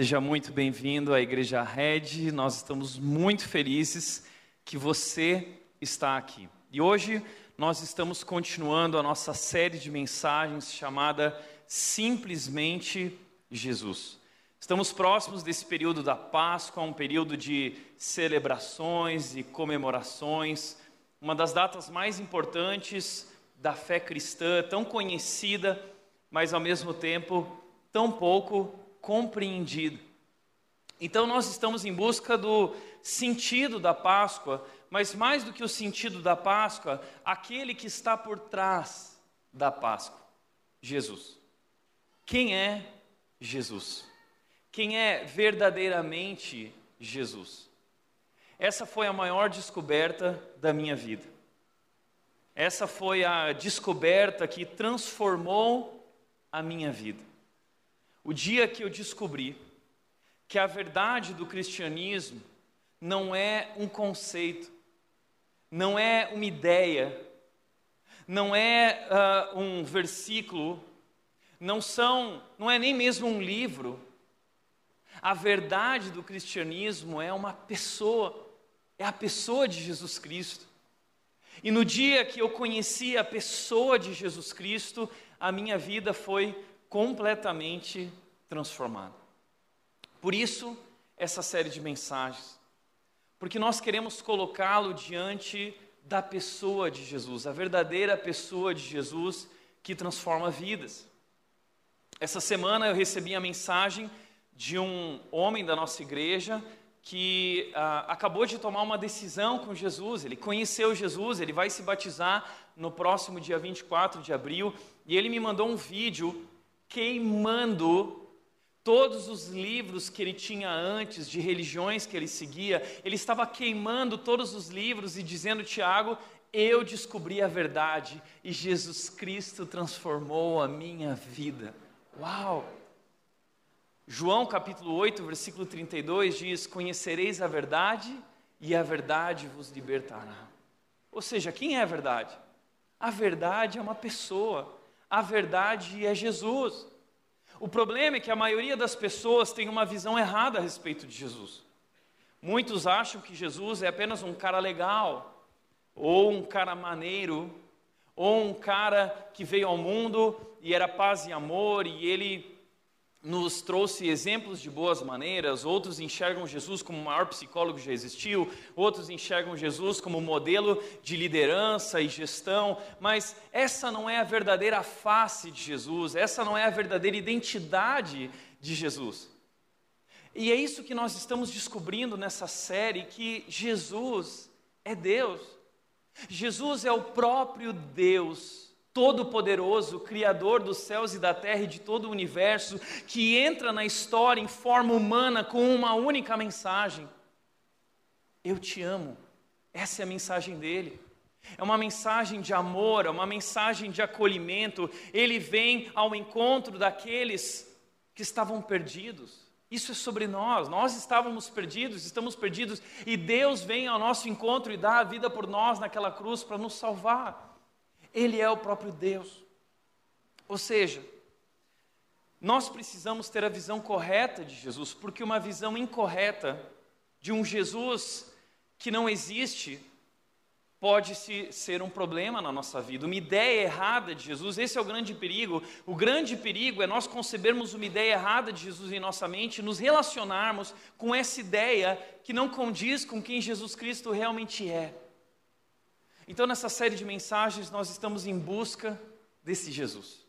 Seja muito bem-vindo à Igreja Red. Nós estamos muito felizes que você está aqui. E hoje nós estamos continuando a nossa série de mensagens chamada Simplesmente Jesus. Estamos próximos desse período da Páscoa, um período de celebrações e comemorações, uma das datas mais importantes da fé cristã, tão conhecida, mas ao mesmo tempo tão pouco compreendida. Então nós estamos em busca do sentido da Páscoa, mas mais do que o sentido da Páscoa, aquele que está por trás da Páscoa, Jesus. Quem é Jesus? Quem é verdadeiramente Jesus? Essa foi a maior descoberta da minha vida. Essa foi a descoberta que transformou a minha vida. O dia que eu descobri que a verdade do cristianismo não é um conceito, não é uma ideia, não é uh, um versículo, não são, não é nem mesmo um livro. A verdade do cristianismo é uma pessoa, é a pessoa de Jesus Cristo. E no dia que eu conheci a pessoa de Jesus Cristo, a minha vida foi completamente transformado. Por isso, essa série de mensagens, porque nós queremos colocá-lo diante da pessoa de Jesus, a verdadeira pessoa de Jesus que transforma vidas. Essa semana eu recebi a mensagem de um homem da nossa igreja que ah, acabou de tomar uma decisão com Jesus, ele conheceu Jesus, ele vai se batizar no próximo dia 24 de abril, e ele me mandou um vídeo queimando todos os livros que ele tinha antes, de religiões que ele seguia, ele estava queimando todos os livros e dizendo, Tiago, eu descobri a verdade e Jesus Cristo transformou a minha vida. Uau! João capítulo 8, versículo 32 diz: Conhecereis a verdade e a verdade vos libertará. Ou seja, quem é a verdade? A verdade é uma pessoa. A verdade é Jesus. O problema é que a maioria das pessoas tem uma visão errada a respeito de Jesus. Muitos acham que Jesus é apenas um cara legal, ou um cara maneiro, ou um cara que veio ao mundo e era paz e amor e ele nos trouxe exemplos de boas maneiras, outros enxergam Jesus como o maior psicólogo que já existiu, outros enxergam Jesus como modelo de liderança e gestão, mas essa não é a verdadeira face de Jesus, essa não é a verdadeira identidade de Jesus. E é isso que nós estamos descobrindo nessa série: que Jesus é Deus, Jesus é o próprio Deus Todo-Poderoso, Criador dos céus e da terra e de todo o universo, que entra na história em forma humana com uma única mensagem: Eu te amo. Essa é a mensagem dele. É uma mensagem de amor, é uma mensagem de acolhimento. Ele vem ao encontro daqueles que estavam perdidos. Isso é sobre nós. Nós estávamos perdidos, estamos perdidos, e Deus vem ao nosso encontro e dá a vida por nós naquela cruz para nos salvar. Ele é o próprio Deus. Ou seja, nós precisamos ter a visão correta de Jesus, porque uma visão incorreta de um Jesus que não existe pode -se ser um problema na nossa vida. Uma ideia errada de Jesus, esse é o grande perigo. O grande perigo é nós concebermos uma ideia errada de Jesus em nossa mente, nos relacionarmos com essa ideia que não condiz com quem Jesus Cristo realmente é. Então, nessa série de mensagens, nós estamos em busca desse Jesus.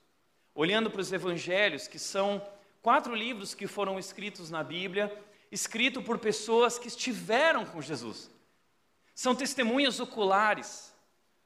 Olhando para os evangelhos, que são quatro livros que foram escritos na Bíblia, escritos por pessoas que estiveram com Jesus. São testemunhas oculares.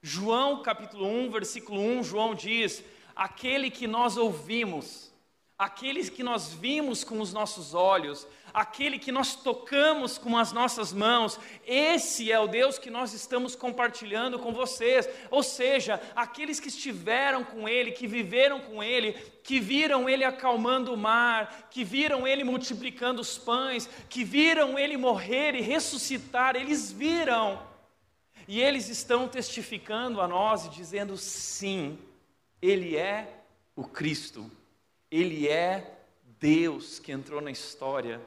João capítulo 1, versículo 1, João diz: Aquele que nós ouvimos, aquele que nós vimos com os nossos olhos, aquele que nós tocamos com as nossas mãos, esse é o Deus que nós estamos compartilhando com vocês. Ou seja, aqueles que estiveram com Ele, que viveram com Ele, que viram Ele acalmando o mar, que viram Ele multiplicando os pães, que viram Ele morrer e ressuscitar, eles viram. E eles estão testificando a nós e dizendo: sim, Ele é o Cristo, Ele é Deus que entrou na história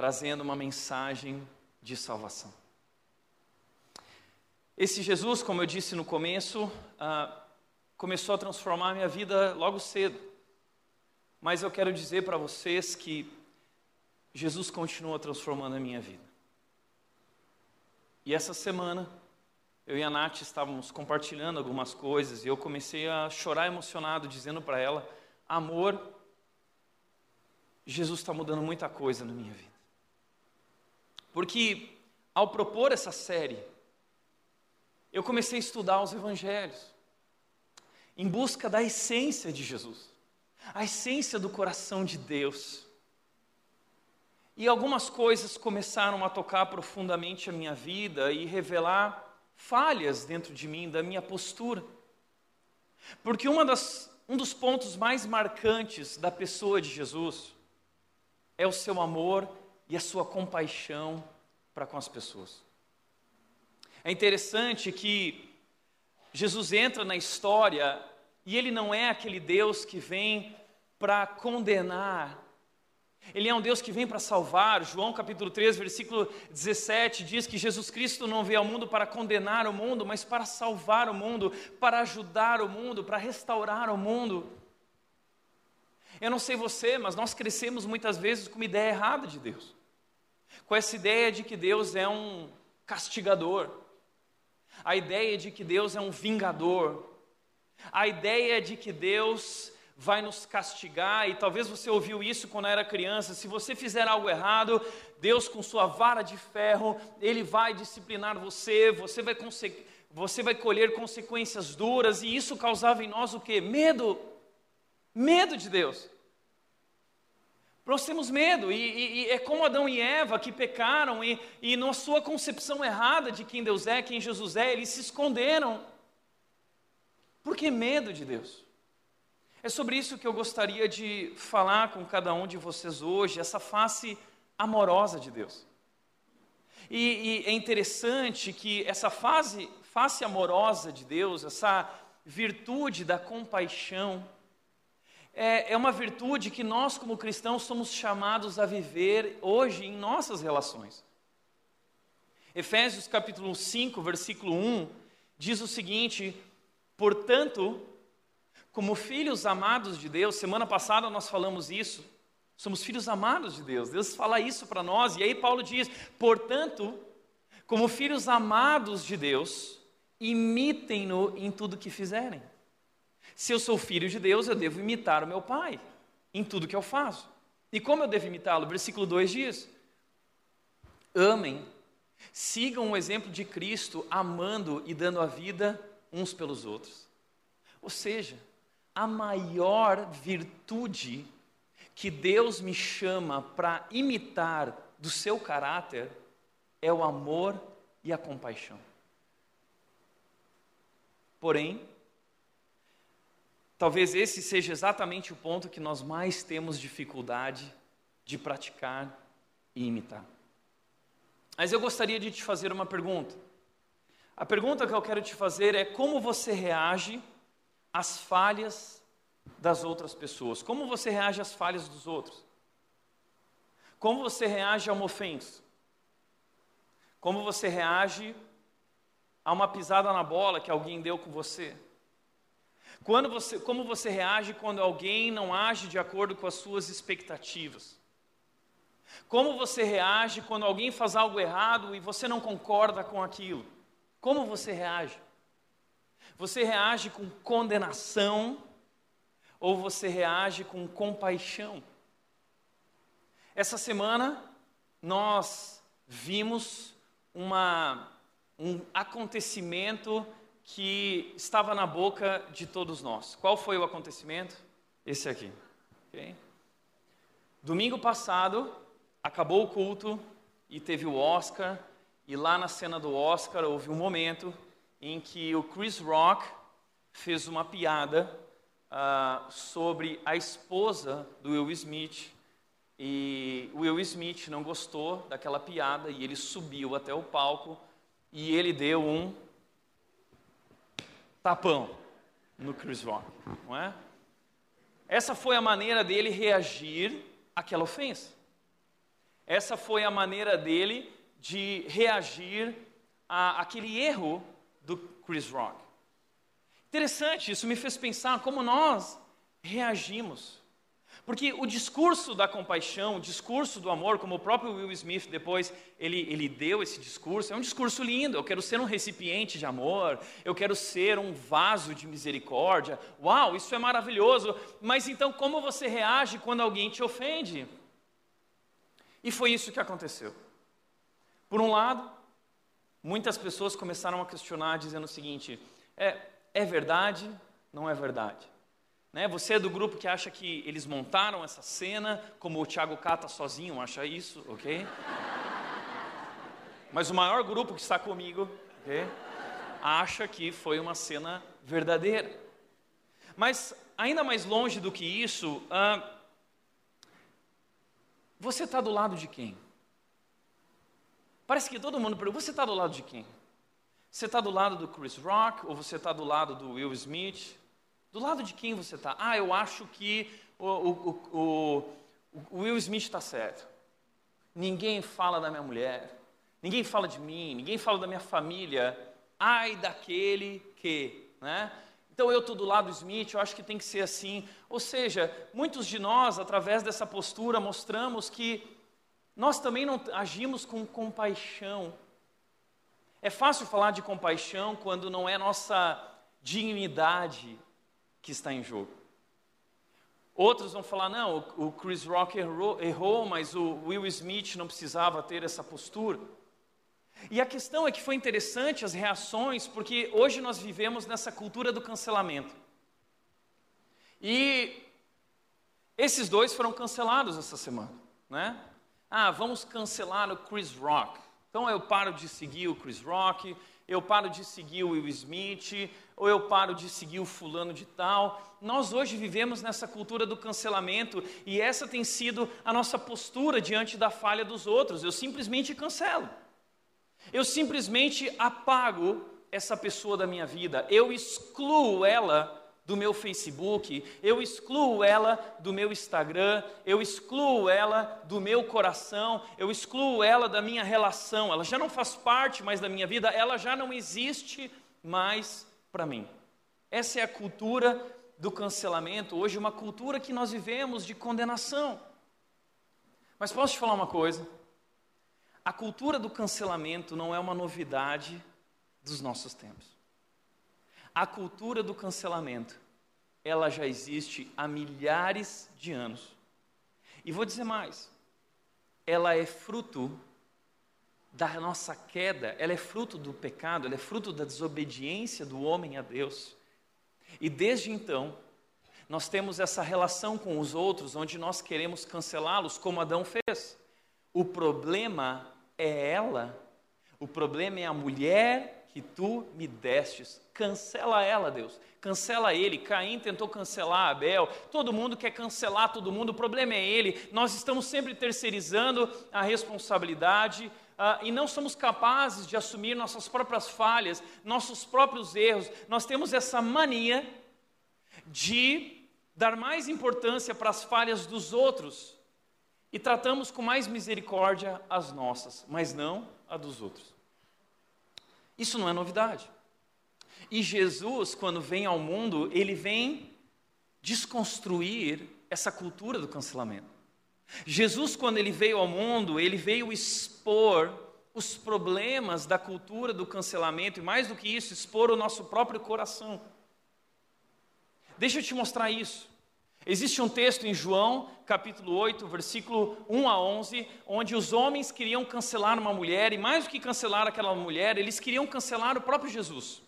trazendo uma mensagem de salvação. Esse Jesus, como eu disse no começo, ah, começou a transformar a minha vida logo cedo. Mas eu quero dizer para vocês que Jesus continua transformando a minha vida. E essa semana, eu e a Nath estávamos compartilhando algumas coisas e eu comecei a chorar emocionado, dizendo para ela: Amor, Jesus está mudando muita coisa na minha vida. Porque ao propor essa série, eu comecei a estudar os evangelhos, em busca da essência de Jesus, a essência do coração de Deus. E algumas coisas começaram a tocar profundamente a minha vida e revelar falhas dentro de mim, da minha postura. Porque das, um dos pontos mais marcantes da pessoa de Jesus é o seu amor e a sua compaixão para com as pessoas. É interessante que Jesus entra na história e ele não é aquele Deus que vem para condenar. Ele é um Deus que vem para salvar. João capítulo 3, versículo 17 diz que Jesus Cristo não veio ao mundo para condenar o mundo, mas para salvar o mundo, para ajudar o mundo, para restaurar o mundo. Eu não sei você, mas nós crescemos muitas vezes com uma ideia errada de Deus. Com essa ideia de que Deus é um castigador. A ideia de que Deus é um vingador. A ideia de que Deus vai nos castigar, e talvez você ouviu isso quando era criança. Se você fizer algo errado, Deus, com sua vara de ferro, Ele vai disciplinar você, você vai, você vai colher consequências duras, e isso causava em nós o que? Medo. Medo de Deus. Nós temos medo, e, e, e, é como Adão e Eva que pecaram, e, e na sua concepção errada de quem Deus é, quem Jesus é, eles se esconderam. Por que medo de Deus? É sobre isso que eu gostaria de falar com cada um de vocês hoje, essa face amorosa de Deus. E, e é interessante que essa fase, face amorosa de Deus, essa virtude da compaixão, é, é uma virtude que nós, como cristãos, somos chamados a viver hoje em nossas relações. Efésios capítulo 5, versículo 1, diz o seguinte: Portanto, como filhos amados de Deus, semana passada nós falamos isso, somos filhos amados de Deus, Deus fala isso para nós, e aí Paulo diz: portanto, como filhos amados de Deus, imitem-no em tudo que fizerem. Se eu sou filho de Deus, eu devo imitar o meu pai em tudo que eu faço. E como eu devo imitá-lo? Versículo 2 diz: Amem, sigam o exemplo de Cristo, amando e dando a vida uns pelos outros. Ou seja, a maior virtude que Deus me chama para imitar do seu caráter é o amor e a compaixão. Porém, Talvez esse seja exatamente o ponto que nós mais temos dificuldade de praticar e imitar. Mas eu gostaria de te fazer uma pergunta. A pergunta que eu quero te fazer é como você reage às falhas das outras pessoas? Como você reage às falhas dos outros? Como você reage a uma ofensa? Como você reage a uma pisada na bola que alguém deu com você? Quando você, como você reage quando alguém não age de acordo com as suas expectativas? Como você reage quando alguém faz algo errado e você não concorda com aquilo? Como você reage? Você reage com condenação ou você reage com compaixão? Essa semana nós vimos uma, um acontecimento que estava na boca de todos nós. Qual foi o acontecimento? Esse aqui. Okay? Domingo passado, acabou o culto e teve o Oscar, e lá na cena do Oscar houve um momento em que o Chris Rock fez uma piada uh, sobre a esposa do Will Smith. E o Will Smith não gostou daquela piada e ele subiu até o palco e ele deu um tapão no Chris Rock, não é? Essa foi a maneira dele reagir aquela ofensa. Essa foi a maneira dele de reagir a aquele erro do Chris Rock. Interessante, isso me fez pensar como nós reagimos. Porque o discurso da compaixão, o discurso do amor, como o próprio Will Smith depois ele, ele deu esse discurso, é um discurso lindo. Eu quero ser um recipiente de amor, eu quero ser um vaso de misericórdia. Uau, isso é maravilhoso. Mas então, como você reage quando alguém te ofende? E foi isso que aconteceu. Por um lado, muitas pessoas começaram a questionar, dizendo o seguinte: é, é verdade? Não é verdade? Né? Você é do grupo que acha que eles montaram essa cena, como o Thiago Cata sozinho acha isso, ok? Mas o maior grupo que está comigo? Acha que foi uma cena verdadeira. Mas ainda mais longe do que isso, ah, você está do lado de quem? Parece que todo mundo pergunta: você está do lado de quem? Você está do lado do Chris Rock ou você está do lado do Will Smith? Do lado de quem você está? Ah, eu acho que o, o, o, o Will Smith está certo. Ninguém fala da minha mulher, ninguém fala de mim, ninguém fala da minha família. Ai daquele que, né? Então eu estou do lado do Smith, eu acho que tem que ser assim. Ou seja, muitos de nós, através dessa postura, mostramos que nós também não agimos com compaixão. É fácil falar de compaixão quando não é nossa dignidade, que está em jogo. Outros vão falar: não, o Chris Rock errou, errou, mas o Will Smith não precisava ter essa postura. E a questão é que foi interessante as reações, porque hoje nós vivemos nessa cultura do cancelamento. E esses dois foram cancelados essa semana, né? Ah, vamos cancelar o Chris Rock. Então eu paro de seguir o Chris Rock, eu paro de seguir o Will Smith, ou eu paro de seguir o fulano de tal. Nós hoje vivemos nessa cultura do cancelamento e essa tem sido a nossa postura diante da falha dos outros. Eu simplesmente cancelo. Eu simplesmente apago essa pessoa da minha vida. Eu excluo ela do meu Facebook, eu excluo ela do meu Instagram, eu excluo ela do meu coração, eu excluo ela da minha relação. Ela já não faz parte mais da minha vida, ela já não existe mais para mim. Essa é a cultura do cancelamento, hoje uma cultura que nós vivemos de condenação. Mas posso te falar uma coisa? A cultura do cancelamento não é uma novidade dos nossos tempos. A cultura do cancelamento, ela já existe há milhares de anos. E vou dizer mais, ela é fruto da nossa queda, ela é fruto do pecado, ela é fruto da desobediência do homem a Deus. E desde então, nós temos essa relação com os outros, onde nós queremos cancelá-los, como Adão fez. O problema é ela, o problema é a mulher que tu me destes. Cancela ela, Deus. Cancela ele. Caim tentou cancelar Abel. Todo mundo quer cancelar todo mundo. O problema é ele. Nós estamos sempre terceirizando a responsabilidade uh, e não somos capazes de assumir nossas próprias falhas, nossos próprios erros. Nós temos essa mania de dar mais importância para as falhas dos outros e tratamos com mais misericórdia as nossas, mas não a dos outros. Isso não é novidade. E Jesus, quando vem ao mundo, ele vem desconstruir essa cultura do cancelamento. Jesus, quando ele veio ao mundo, ele veio expor os problemas da cultura do cancelamento e, mais do que isso, expor o nosso próprio coração. Deixa eu te mostrar isso. Existe um texto em João, capítulo 8, versículo 1 a 11, onde os homens queriam cancelar uma mulher, e mais do que cancelar aquela mulher, eles queriam cancelar o próprio Jesus.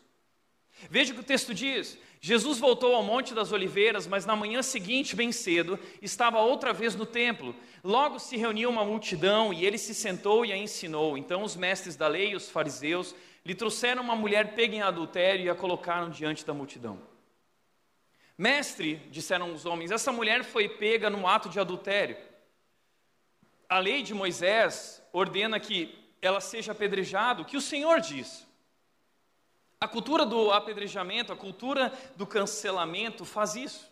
Veja o que o texto diz: Jesus voltou ao Monte das Oliveiras, mas na manhã seguinte, bem cedo, estava outra vez no templo. Logo se reuniu uma multidão e ele se sentou e a ensinou. Então os mestres da lei os fariseus lhe trouxeram uma mulher pega em adultério e a colocaram diante da multidão. Mestre, disseram os homens, essa mulher foi pega no ato de adultério. A lei de Moisés ordena que ela seja apedrejada, o que o Senhor diz. A cultura do apedrejamento, a cultura do cancelamento faz isso.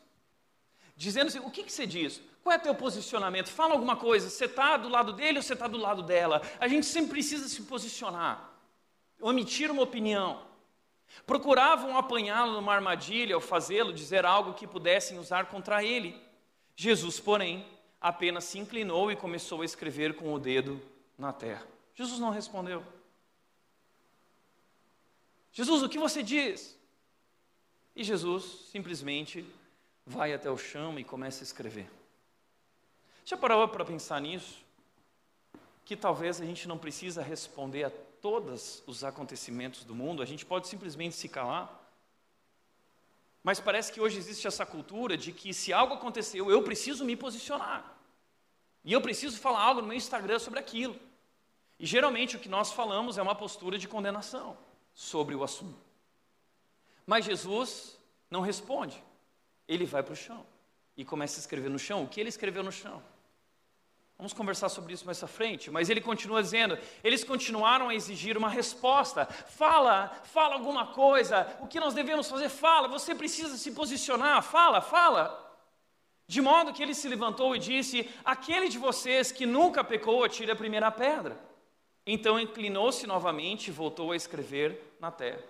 dizendo assim: o que, que você diz? Qual é teu posicionamento? Fala alguma coisa. Você está do lado dele ou você está do lado dela? A gente sempre precisa se posicionar, omitir uma opinião. Procuravam apanhá-lo numa armadilha ou fazê-lo dizer algo que pudessem usar contra ele. Jesus, porém, apenas se inclinou e começou a escrever com o dedo na terra. Jesus não respondeu. Jesus, o que você diz? E Jesus simplesmente vai até o chão e começa a escrever. Já parou para pensar nisso? Que talvez a gente não precisa responder a todos os acontecimentos do mundo, a gente pode simplesmente se calar. Mas parece que hoje existe essa cultura de que se algo aconteceu, eu preciso me posicionar. E eu preciso falar algo no meu Instagram sobre aquilo. E geralmente o que nós falamos é uma postura de condenação sobre o assunto. Mas Jesus não responde. Ele vai para o chão e começa a escrever no chão. O que ele escreveu no chão? Vamos conversar sobre isso mais à frente, mas ele continua dizendo: eles continuaram a exigir uma resposta. Fala, fala alguma coisa. O que nós devemos fazer? Fala. Você precisa se posicionar. Fala, fala. De modo que ele se levantou e disse: Aquele de vocês que nunca pecou, atire a primeira pedra. Então inclinou-se novamente e voltou a escrever na terra.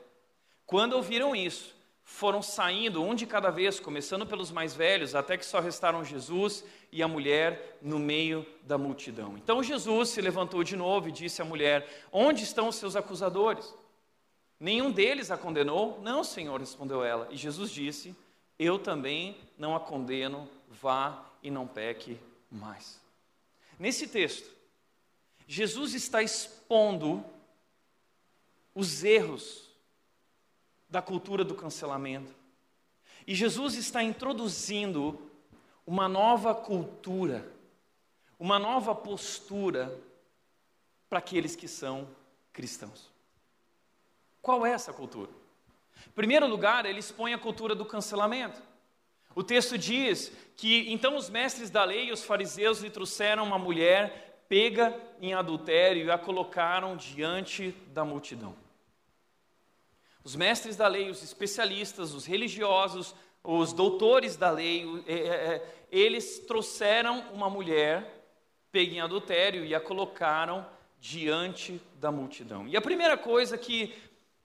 Quando ouviram isso, foram saindo um de cada vez, começando pelos mais velhos, até que só restaram Jesus e a mulher no meio da multidão. Então Jesus se levantou de novo e disse à mulher: Onde estão os seus acusadores? Nenhum deles a condenou? Não, Senhor, respondeu ela. E Jesus disse: Eu também não a condeno, vá e não peque mais. Nesse texto, Jesus está expondo os erros da cultura do cancelamento. E Jesus está introduzindo uma nova cultura, uma nova postura para aqueles que são cristãos. Qual é essa cultura? Em primeiro lugar, ele expõe a cultura do cancelamento. O texto diz que então os mestres da lei e os fariseus lhe trouxeram uma mulher pega em adultério e a colocaram diante da multidão. Os mestres da lei, os especialistas, os religiosos, os doutores da lei, é, é, é, eles trouxeram uma mulher pega em adultério e a colocaram diante da multidão. E a primeira coisa que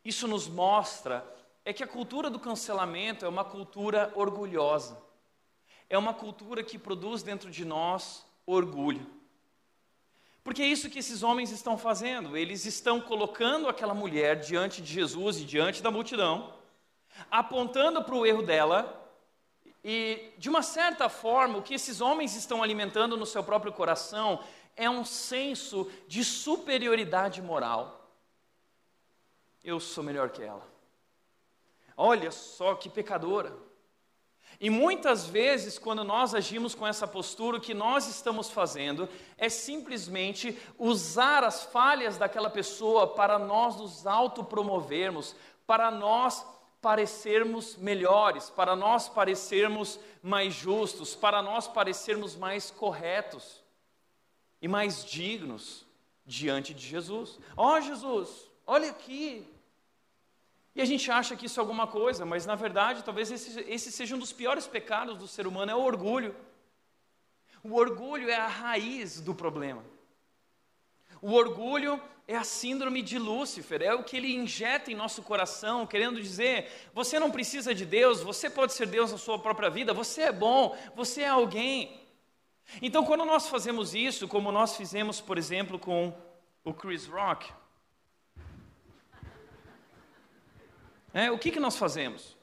isso nos mostra é que a cultura do cancelamento é uma cultura orgulhosa. É uma cultura que produz dentro de nós orgulho. Porque é isso que esses homens estão fazendo. Eles estão colocando aquela mulher diante de Jesus e diante da multidão, apontando para o erro dela, e de uma certa forma, o que esses homens estão alimentando no seu próprio coração é um senso de superioridade moral. Eu sou melhor que ela. Olha só que pecadora. E muitas vezes, quando nós agimos com essa postura, o que nós estamos fazendo é simplesmente usar as falhas daquela pessoa para nós nos autopromovermos, para nós parecermos melhores, para nós parecermos mais justos, para nós parecermos mais corretos e mais dignos diante de Jesus. Ó oh, Jesus, olha aqui, e a gente acha que isso é alguma coisa, mas na verdade, talvez esse, esse seja um dos piores pecados do ser humano, é o orgulho. O orgulho é a raiz do problema. O orgulho é a síndrome de Lúcifer, é o que ele injeta em nosso coração, querendo dizer: você não precisa de Deus, você pode ser Deus na sua própria vida, você é bom, você é alguém. Então, quando nós fazemos isso, como nós fizemos, por exemplo, com o Chris Rock, É, o que, que nós fazemos?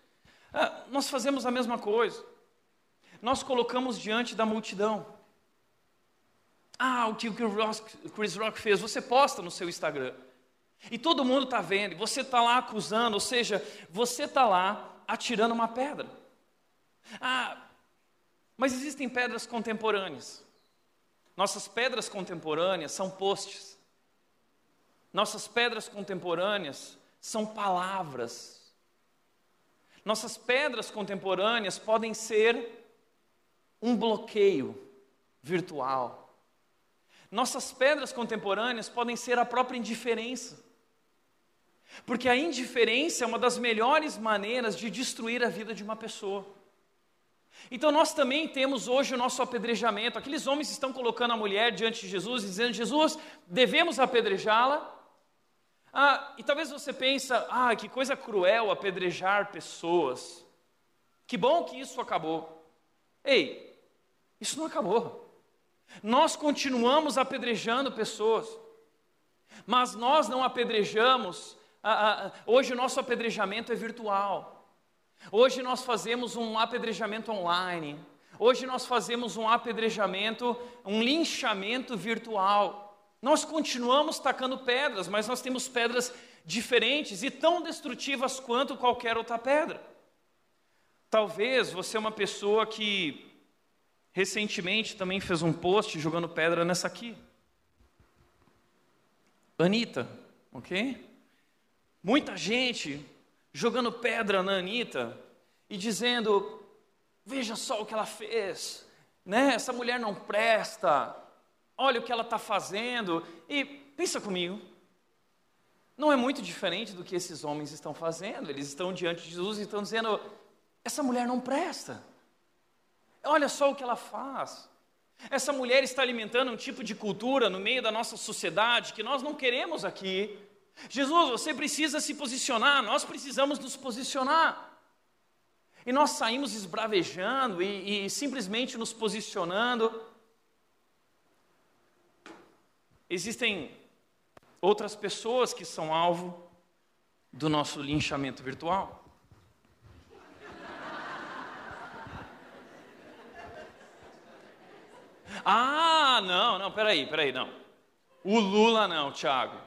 Ah, nós fazemos a mesma coisa. Nós colocamos diante da multidão. Ah, o que o Chris Rock fez, você posta no seu Instagram. E todo mundo está vendo, você está lá acusando, ou seja, você está lá atirando uma pedra. Ah, mas existem pedras contemporâneas. Nossas pedras contemporâneas são postes. Nossas pedras contemporâneas são palavras nossas pedras contemporâneas podem ser um bloqueio virtual. Nossas pedras contemporâneas podem ser a própria indiferença. Porque a indiferença é uma das melhores maneiras de destruir a vida de uma pessoa. Então nós também temos hoje o nosso apedrejamento. Aqueles homens estão colocando a mulher diante de Jesus, dizendo: Jesus, devemos apedrejá-la. Ah, e talvez você pense: ah, que coisa cruel apedrejar pessoas. Que bom que isso acabou. Ei, isso não acabou. Nós continuamos apedrejando pessoas, mas nós não apedrejamos. Ah, ah, hoje o nosso apedrejamento é virtual. Hoje nós fazemos um apedrejamento online. Hoje nós fazemos um apedrejamento, um linchamento virtual. Nós continuamos tacando pedras, mas nós temos pedras diferentes e tão destrutivas quanto qualquer outra pedra. Talvez você é uma pessoa que recentemente também fez um post jogando pedra nessa aqui. Anitta, ok? Muita gente jogando pedra na Anitta e dizendo: Veja só o que ela fez, né? essa mulher não presta, olha o que ela está fazendo. E pensa comigo, não é muito diferente do que esses homens estão fazendo, eles estão diante de Jesus e estão dizendo: Essa mulher não presta, olha só o que ela faz. Essa mulher está alimentando um tipo de cultura no meio da nossa sociedade que nós não queremos aqui. Jesus, você precisa se posicionar, nós precisamos nos posicionar. E nós saímos esbravejando e, e simplesmente nos posicionando. Existem outras pessoas que são alvo do nosso linchamento virtual. Ah, não, não, peraí, peraí, não. O Lula não, Thiago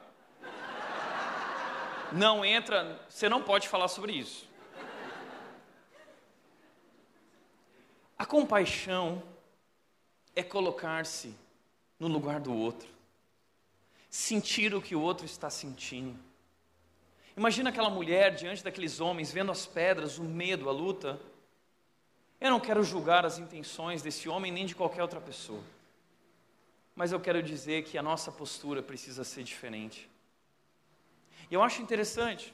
não entra, você não pode falar sobre isso. A compaixão é colocar-se no lugar do outro, sentir o que o outro está sentindo. Imagina aquela mulher diante daqueles homens, vendo as pedras, o medo, a luta. Eu não quero julgar as intenções desse homem nem de qualquer outra pessoa, mas eu quero dizer que a nossa postura precisa ser diferente. E eu acho interessante,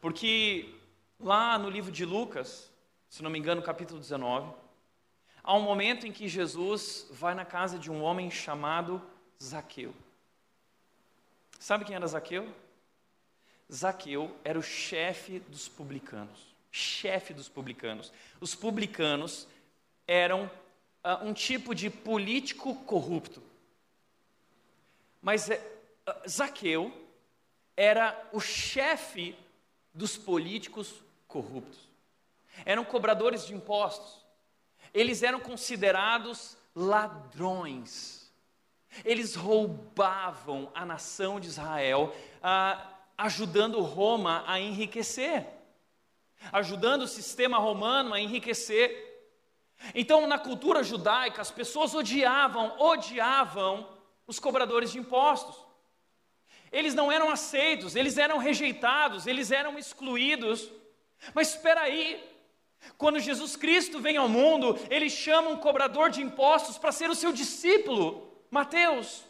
porque lá no livro de Lucas, se não me engano, capítulo 19, há um momento em que Jesus vai na casa de um homem chamado Zaqueu. Sabe quem era Zaqueu? Zaqueu era o chefe dos publicanos. Chefe dos publicanos. Os publicanos eram uh, um tipo de político corrupto. Mas uh, Zaqueu era o chefe dos políticos corruptos. Eram cobradores de impostos. Eles eram considerados ladrões. Eles roubavam a nação de Israel, ah, ajudando Roma a enriquecer, ajudando o sistema romano a enriquecer. Então, na cultura judaica, as pessoas odiavam, odiavam os cobradores de impostos. Eles não eram aceitos, eles eram rejeitados, eles eram excluídos. Mas espera aí, quando Jesus Cristo vem ao mundo, ele chama um cobrador de impostos para ser o seu discípulo, Mateus.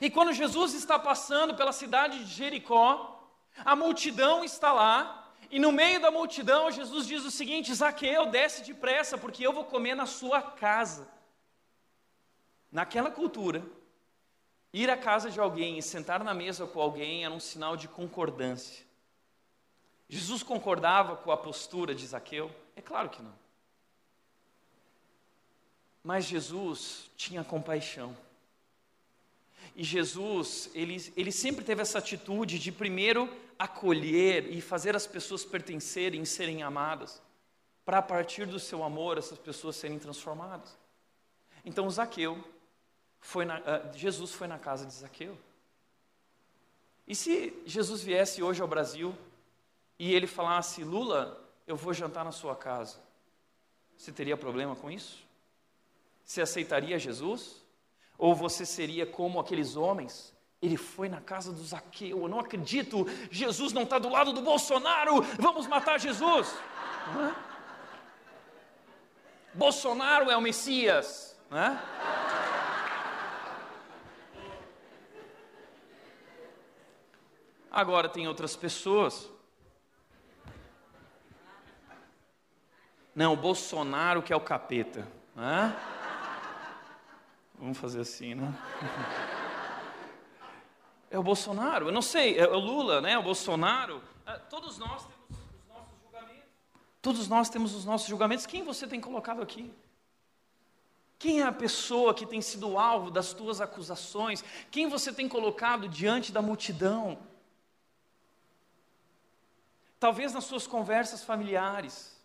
E quando Jesus está passando pela cidade de Jericó, a multidão está lá, e no meio da multidão, Jesus diz o seguinte: Zaqueu, desce depressa, porque eu vou comer na sua casa. Naquela cultura, Ir à casa de alguém e sentar na mesa com alguém era um sinal de concordância. Jesus concordava com a postura de Zaqueu? É claro que não. Mas Jesus tinha compaixão. E Jesus, ele, ele sempre teve essa atitude de primeiro acolher e fazer as pessoas pertencerem serem amadas, para a partir do seu amor essas pessoas serem transformadas. Então Zaqueu foi na, uh, Jesus foi na casa de Zaqueu. E se Jesus viesse hoje ao Brasil e ele falasse, Lula, eu vou jantar na sua casa, você teria problema com isso? Você aceitaria Jesus? Ou você seria como aqueles homens? Ele foi na casa do Zaqueu, eu não acredito, Jesus não está do lado do Bolsonaro, vamos matar Jesus. É? Bolsonaro é o Messias. É? Agora, tem outras pessoas Não, Bolsonaro que é o capeta. Hã? Vamos fazer assim, né? É o Bolsonaro, eu não sei, é o Lula, né? O Bolsonaro. É, todos nós temos os nossos julgamentos. Todos nós temos os nossos julgamentos. Quem você tem colocado aqui? Quem é a pessoa que tem sido alvo das tuas acusações? Quem você tem colocado diante da multidão? Talvez nas suas conversas familiares,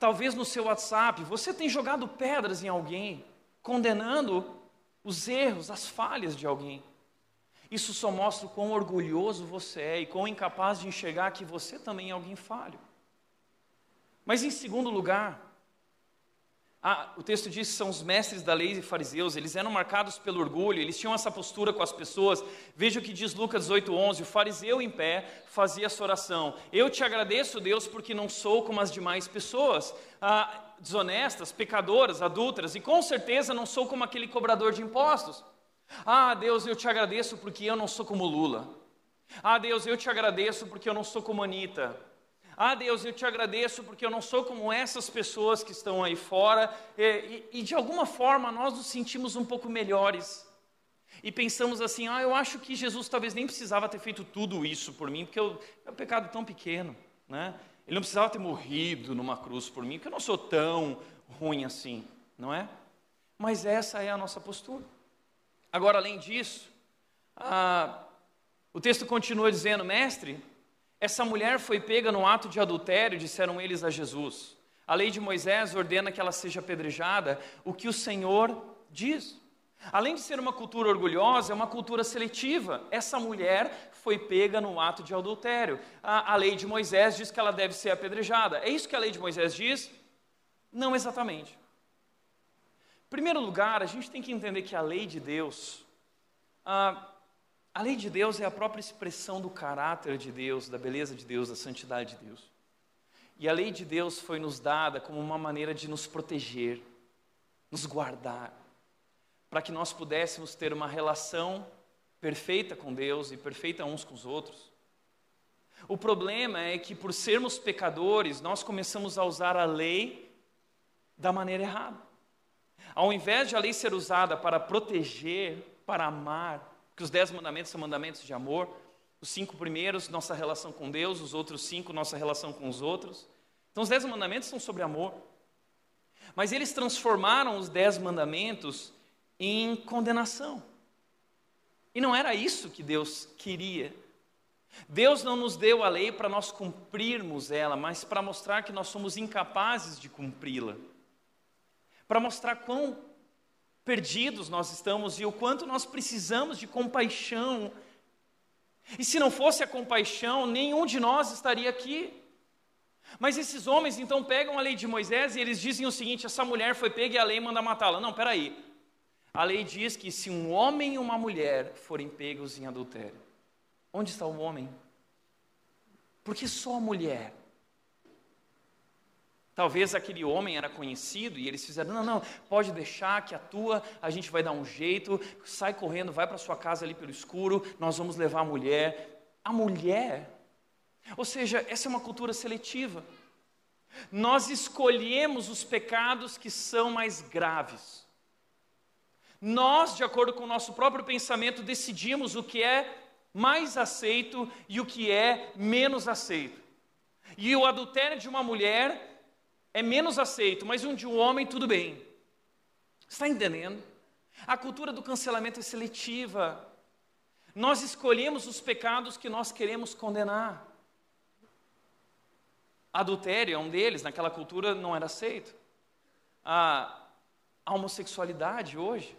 talvez no seu WhatsApp, você tem jogado pedras em alguém, condenando os erros, as falhas de alguém. Isso só mostra o quão orgulhoso você é e quão incapaz de enxergar que você também é alguém falho. Mas em segundo lugar, ah, o texto diz que são os mestres da lei e fariseus, eles eram marcados pelo orgulho, eles tinham essa postura com as pessoas. Veja o que diz Lucas 8,11: o fariseu em pé fazia essa oração: Eu te agradeço, Deus, porque não sou como as demais pessoas, ah, desonestas, pecadoras, adúlteras, e com certeza não sou como aquele cobrador de impostos. Ah, Deus, eu te agradeço porque eu não sou como Lula. Ah, Deus, eu te agradeço porque eu não sou como Anitta. Ah, Deus, eu te agradeço porque eu não sou como essas pessoas que estão aí fora, e, e, e de alguma forma nós nos sentimos um pouco melhores. E pensamos assim: ah, eu acho que Jesus talvez nem precisava ter feito tudo isso por mim, porque eu, é um pecado tão pequeno, né? Ele não precisava ter morrido numa cruz por mim, porque eu não sou tão ruim assim, não é? Mas essa é a nossa postura. Agora, além disso, ah, o texto continua dizendo, mestre, essa mulher foi pega no ato de adultério, disseram eles a Jesus. A lei de Moisés ordena que ela seja apedrejada, o que o Senhor diz. Além de ser uma cultura orgulhosa, é uma cultura seletiva. Essa mulher foi pega no ato de adultério. A, a, lei de Moisés diz que ela deve ser apedrejada. É isso que a lei de Moisés diz? Não exatamente. Em primeiro lugar, a gente tem que entender que a lei de Deus, ah, a lei de Deus é a própria expressão do caráter de Deus, da beleza de Deus, da santidade de Deus. E a lei de Deus foi nos dada como uma maneira de nos proteger, nos guardar, para que nós pudéssemos ter uma relação perfeita com Deus e perfeita uns com os outros. O problema é que, por sermos pecadores, nós começamos a usar a lei da maneira errada. Ao invés de a lei ser usada para proteger, para amar, que os dez mandamentos são mandamentos de amor. Os cinco primeiros, nossa relação com Deus, os outros cinco, nossa relação com os outros. Então, os dez mandamentos são sobre amor. Mas eles transformaram os dez mandamentos em condenação. E não era isso que Deus queria. Deus não nos deu a lei para nós cumprirmos ela, mas para mostrar que nós somos incapazes de cumpri-la. Para mostrar quão perdidos nós estamos e o quanto nós precisamos de compaixão. E se não fosse a compaixão, nenhum de nós estaria aqui. Mas esses homens então pegam a lei de Moisés e eles dizem o seguinte: essa mulher foi pega e a lei manda matá-la. Não, peraí. A lei diz que se um homem e uma mulher forem pegos em adultério, onde está o homem? Porque só a mulher Talvez aquele homem era conhecido e eles fizeram: não, não, pode deixar que a tua, a gente vai dar um jeito, sai correndo, vai para sua casa ali pelo escuro, nós vamos levar a mulher. A mulher, ou seja, essa é uma cultura seletiva. Nós escolhemos os pecados que são mais graves. Nós, de acordo com o nosso próprio pensamento, decidimos o que é mais aceito e o que é menos aceito. E o adultério de uma mulher é menos aceito, mas um de um homem, tudo bem. Está entendendo? A cultura do cancelamento é seletiva. Nós escolhemos os pecados que nós queremos condenar. Adultério é um deles, naquela cultura não era aceito. A, a homossexualidade hoje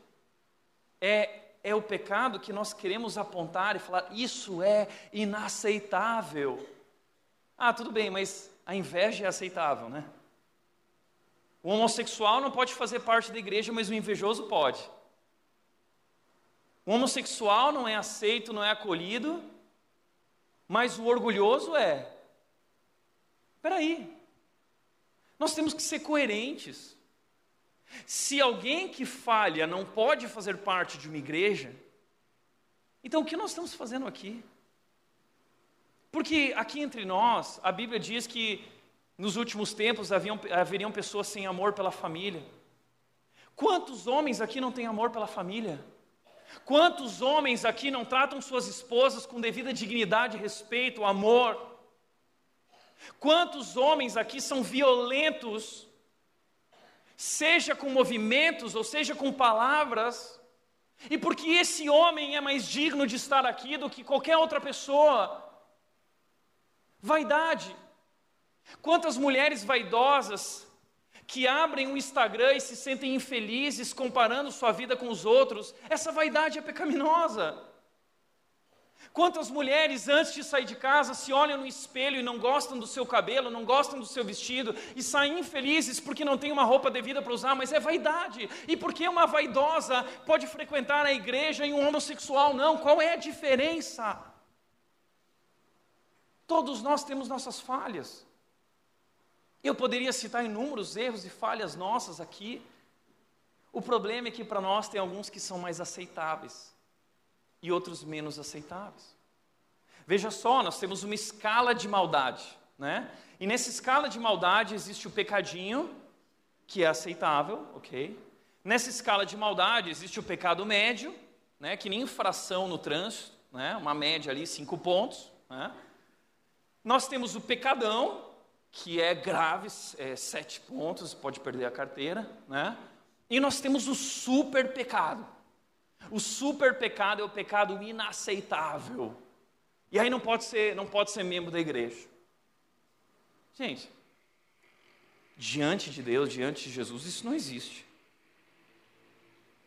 é, é o pecado que nós queremos apontar e falar: isso é inaceitável. Ah, tudo bem, mas a inveja é aceitável, né? O homossexual não pode fazer parte da igreja, mas o invejoso pode. O homossexual não é aceito, não é acolhido, mas o orgulhoso é. Espera aí. Nós temos que ser coerentes. Se alguém que falha não pode fazer parte de uma igreja, então o que nós estamos fazendo aqui? Porque aqui entre nós, a Bíblia diz que nos últimos tempos haviam, haveriam pessoas sem amor pela família. Quantos homens aqui não têm amor pela família? Quantos homens aqui não tratam suas esposas com devida dignidade, respeito, amor? Quantos homens aqui são violentos, seja com movimentos ou seja com palavras, e porque esse homem é mais digno de estar aqui do que qualquer outra pessoa? Vaidade. Quantas mulheres vaidosas que abrem o Instagram e se sentem infelizes comparando sua vida com os outros, essa vaidade é pecaminosa. Quantas mulheres, antes de sair de casa, se olham no espelho e não gostam do seu cabelo, não gostam do seu vestido e saem infelizes porque não tem uma roupa devida para usar, mas é vaidade. E porque uma vaidosa pode frequentar a igreja e um homossexual não? Qual é a diferença? Todos nós temos nossas falhas. Eu poderia citar inúmeros erros e falhas nossas aqui. O problema é que para nós tem alguns que são mais aceitáveis e outros menos aceitáveis. Veja só, nós temos uma escala de maldade, né? E nessa escala de maldade existe o pecadinho, que é aceitável, ok? Nessa escala de maldade existe o pecado médio, né? Que nem infração no trânsito, né? Uma média ali, cinco pontos, né? Nós temos o pecadão, que é grave, é, sete pontos, pode perder a carteira, né? E nós temos o super pecado, o super pecado é o pecado inaceitável. E aí não pode ser, não pode ser membro da igreja. Gente, diante de Deus, diante de Jesus, isso não existe.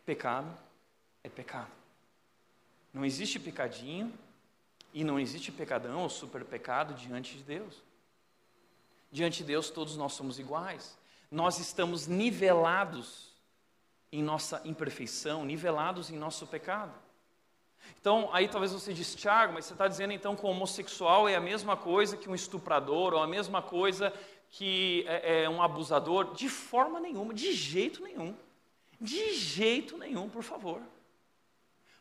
Pecado é pecado. Não existe pecadinho e não existe pecadão ou super pecado diante de Deus. Diante de Deus, todos nós somos iguais. Nós estamos nivelados em nossa imperfeição, nivelados em nosso pecado. Então, aí talvez você diz, Tiago, mas você está dizendo então que o homossexual é a mesma coisa que um estuprador, ou a mesma coisa que é, é um abusador? De forma nenhuma, de jeito nenhum. De jeito nenhum, por favor.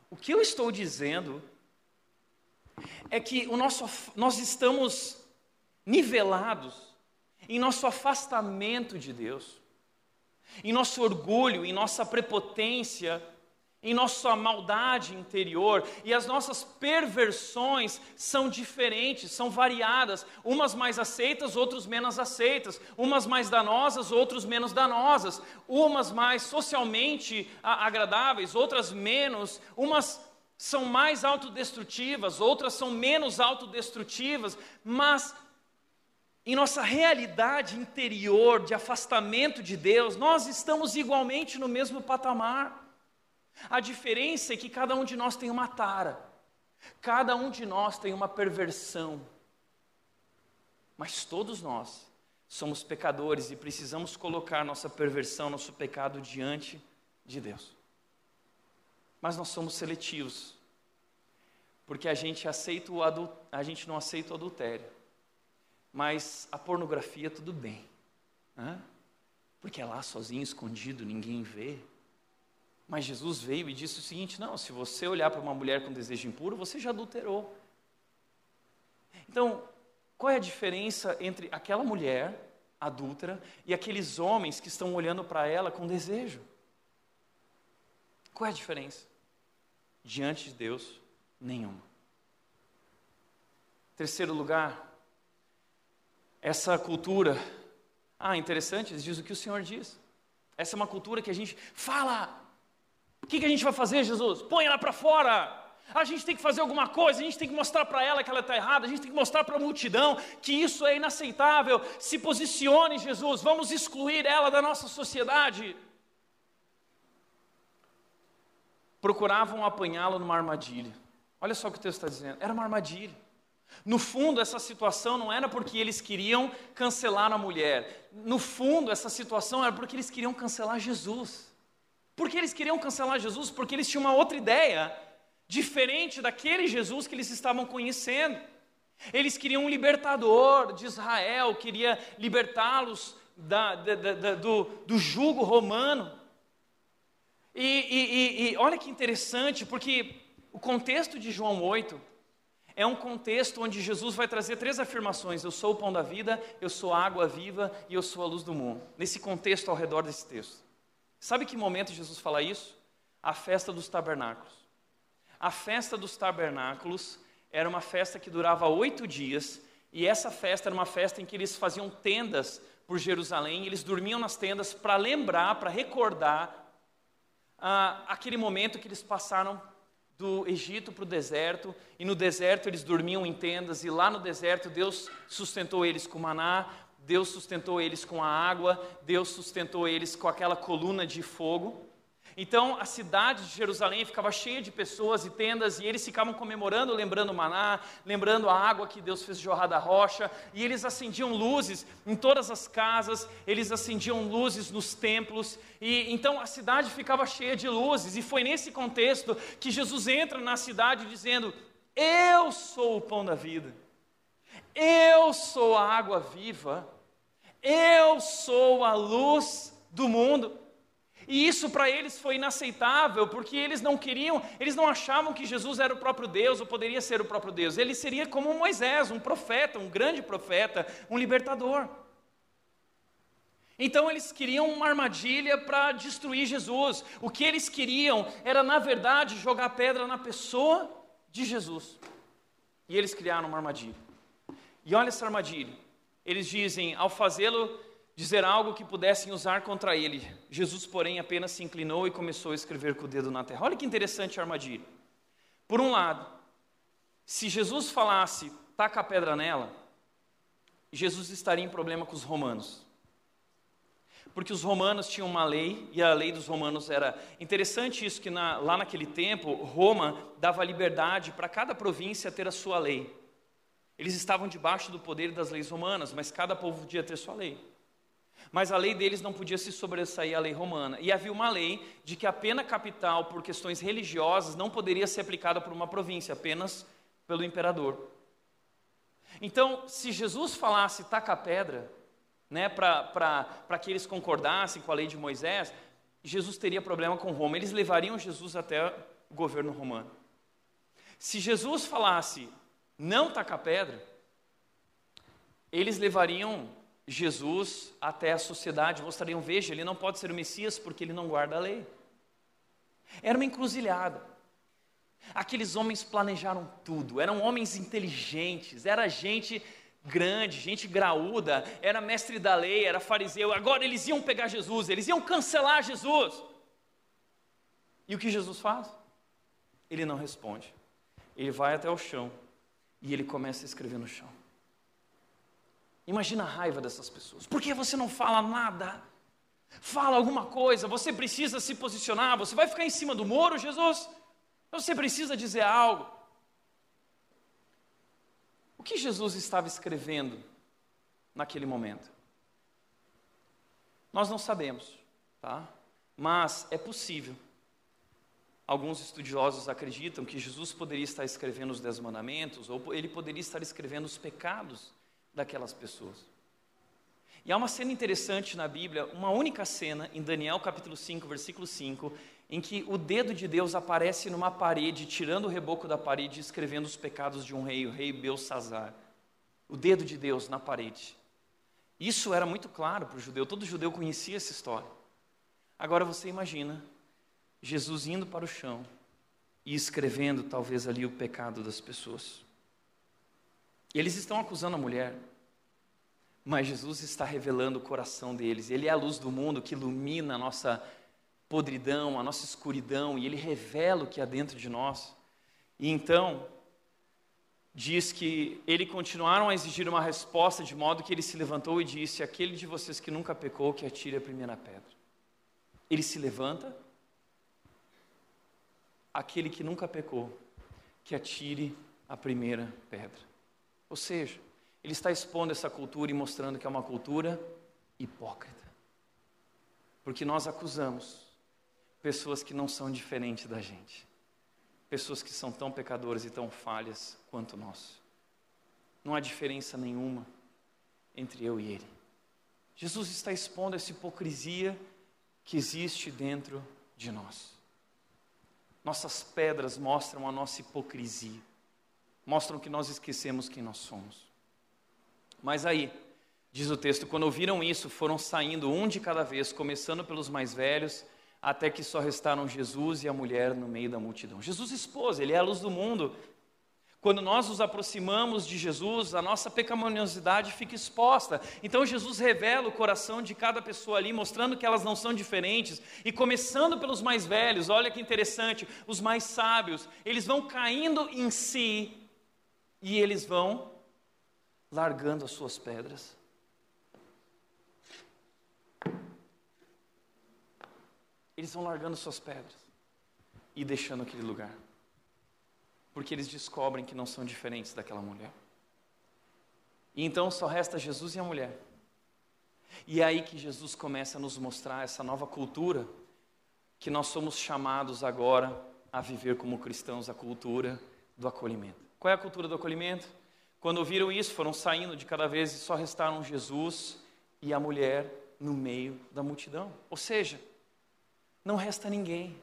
O que eu estou dizendo é que o nosso, nós estamos nivelados em nosso afastamento de Deus em nosso orgulho, em nossa prepotência, em nossa maldade interior, e as nossas perversões são diferentes, são variadas, umas mais aceitas, outras menos aceitas, umas mais danosas, outras menos danosas, umas mais socialmente agradáveis, outras menos, umas são mais autodestrutivas, outras são menos autodestrutivas, mas em nossa realidade interior de afastamento de Deus, nós estamos igualmente no mesmo patamar. A diferença é que cada um de nós tem uma tara, cada um de nós tem uma perversão, mas todos nós somos pecadores e precisamos colocar nossa perversão, nosso pecado diante de Deus. Mas nós somos seletivos, porque a gente, aceita o adul... a gente não aceita o adultério mas a pornografia, tudo bem. Né? Porque é lá sozinho, escondido, ninguém vê. Mas Jesus veio e disse o seguinte: não, se você olhar para uma mulher com desejo impuro, você já adulterou. Então, qual é a diferença entre aquela mulher adúltera e aqueles homens que estão olhando para ela com desejo? Qual é a diferença? Diante de Deus, nenhuma. Terceiro lugar, essa cultura. Ah, interessante, diz o que o Senhor diz. Essa é uma cultura que a gente fala. O que, que a gente vai fazer, Jesus? Põe ela para fora. A gente tem que fazer alguma coisa, a gente tem que mostrar para ela que ela está errada, a gente tem que mostrar para a multidão que isso é inaceitável. Se posicione, Jesus, vamos excluir ela da nossa sociedade. Procuravam apanhá-lo numa armadilha. Olha só o que o texto está dizendo: era uma armadilha. No fundo, essa situação não era porque eles queriam cancelar a mulher. No fundo, essa situação era porque eles queriam cancelar Jesus. Por que eles queriam cancelar Jesus? Porque eles tinham uma outra ideia, diferente daquele Jesus que eles estavam conhecendo. Eles queriam um libertador de Israel, queria libertá-los da, da, da, do, do jugo romano. E, e, e, e olha que interessante, porque o contexto de João 8 é um contexto onde Jesus vai trazer três afirmações: Eu sou o pão da vida, eu sou a água viva e eu sou a luz do mundo. Nesse contexto ao redor desse texto. Sabe que momento Jesus fala isso? A festa dos tabernáculos. A festa dos tabernáculos era uma festa que durava oito dias, e essa festa era uma festa em que eles faziam tendas por Jerusalém, eles dormiam nas tendas para lembrar, para recordar ah, aquele momento que eles passaram do Egito para o deserto, e no deserto eles dormiam em tendas, e lá no deserto Deus sustentou eles com maná, Deus sustentou eles com a água, Deus sustentou eles com aquela coluna de fogo. Então a cidade de Jerusalém ficava cheia de pessoas e tendas, e eles ficavam comemorando, lembrando o maná, lembrando a água que Deus fez jorrar da rocha, e eles acendiam luzes em todas as casas, eles acendiam luzes nos templos, e então a cidade ficava cheia de luzes, e foi nesse contexto que Jesus entra na cidade dizendo: Eu sou o pão da vida, eu sou a água viva, eu sou a luz do mundo. E isso para eles foi inaceitável, porque eles não queriam, eles não achavam que Jesus era o próprio Deus ou poderia ser o próprio Deus. Ele seria como Moisés, um profeta, um grande profeta, um libertador. Então eles queriam uma armadilha para destruir Jesus. O que eles queriam era, na verdade, jogar pedra na pessoa de Jesus. E eles criaram uma armadilha. E olha essa armadilha. Eles dizem, ao fazê-lo dizer algo que pudessem usar contra ele. Jesus, porém, apenas se inclinou e começou a escrever com o dedo na terra. Olha que interessante a armadilha. Por um lado, se Jesus falasse, taca a pedra nela, Jesus estaria em problema com os romanos. Porque os romanos tinham uma lei, e a lei dos romanos era. Interessante isso, que na, lá naquele tempo, Roma dava liberdade para cada província ter a sua lei. Eles estavam debaixo do poder das leis romanas, mas cada povo podia ter sua lei. Mas a lei deles não podia se sobressair à lei romana. E havia uma lei de que a pena capital por questões religiosas não poderia ser aplicada por uma província, apenas pelo imperador. Então, se Jesus falasse taca a pedra, né, para que eles concordassem com a lei de Moisés, Jesus teria problema com Roma. Eles levariam Jesus até o governo romano. Se Jesus falasse não taca a pedra, eles levariam Jesus até a sociedade, mostrariam: veja, ele não pode ser o Messias porque ele não guarda a lei. Era uma encruzilhada. Aqueles homens planejaram tudo, eram homens inteligentes, era gente grande, gente graúda, era mestre da lei, era fariseu. Agora eles iam pegar Jesus, eles iam cancelar Jesus. E o que Jesus faz? Ele não responde. Ele vai até o chão e ele começa a escrever no chão. Imagina a raiva dessas pessoas. Por que você não fala nada? Fala alguma coisa, você precisa se posicionar, você vai ficar em cima do muro, Jesus? Você precisa dizer algo. O que Jesus estava escrevendo naquele momento? Nós não sabemos, tá? Mas é possível. Alguns estudiosos acreditam que Jesus poderia estar escrevendo os Dez Mandamentos, ou ele poderia estar escrevendo os pecados daquelas pessoas. E há uma cena interessante na Bíblia, uma única cena, em Daniel capítulo 5, versículo 5, em que o dedo de Deus aparece numa parede, tirando o reboco da parede e escrevendo os pecados de um rei, o rei Belsazar. O dedo de Deus na parede. Isso era muito claro para o judeu, todo judeu conhecia essa história. Agora você imagina Jesus indo para o chão e escrevendo talvez ali o pecado das pessoas. E eles estão acusando a mulher, mas Jesus está revelando o coração deles. Ele é a luz do mundo que ilumina a nossa podridão, a nossa escuridão, e ele revela o que há dentro de nós. E então, diz que ele continuaram a exigir uma resposta, de modo que ele se levantou e disse: Aquele de vocês que nunca pecou, que atire a primeira pedra. Ele se levanta, aquele que nunca pecou, que atire a primeira pedra. Ou seja, ele está expondo essa cultura e mostrando que é uma cultura hipócrita. Porque nós acusamos pessoas que não são diferentes da gente, pessoas que são tão pecadoras e tão falhas quanto nós. Não há diferença nenhuma entre eu e ele. Jesus está expondo essa hipocrisia que existe dentro de nós. Nossas pedras mostram a nossa hipocrisia. Mostram que nós esquecemos quem nós somos. Mas aí, diz o texto, quando ouviram isso, foram saindo um de cada vez, começando pelos mais velhos, até que só restaram Jesus e a mulher no meio da multidão. Jesus expôs, ele é a luz do mundo, quando nós nos aproximamos de Jesus, a nossa pecaminosidade fica exposta. Então Jesus revela o coração de cada pessoa ali, mostrando que elas não são diferentes. E começando pelos mais velhos, olha que interessante, os mais sábios, eles vão caindo em si e eles vão largando as suas pedras. Eles vão largando suas pedras e deixando aquele lugar porque eles descobrem que não são diferentes daquela mulher. E então só resta Jesus e a mulher. E é aí que Jesus começa a nos mostrar essa nova cultura que nós somos chamados agora a viver como cristãos, a cultura do acolhimento. Qual é a cultura do acolhimento? Quando ouviram isso, foram saindo de cada vez e só restaram Jesus e a mulher no meio da multidão. Ou seja, não resta ninguém.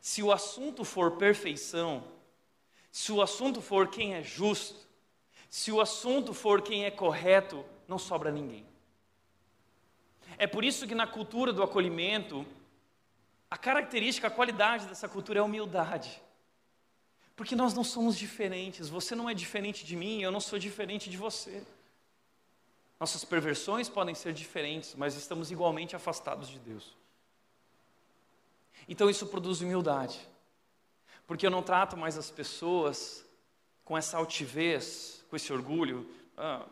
Se o assunto for perfeição, se o assunto for quem é justo, se o assunto for quem é correto, não sobra ninguém. É por isso que na cultura do acolhimento, a característica, a qualidade dessa cultura é a humildade. Porque nós não somos diferentes, você não é diferente de mim, eu não sou diferente de você. Nossas perversões podem ser diferentes, mas estamos igualmente afastados de Deus. Então isso produz humildade, porque eu não trato mais as pessoas com essa altivez, com esse orgulho. Ah,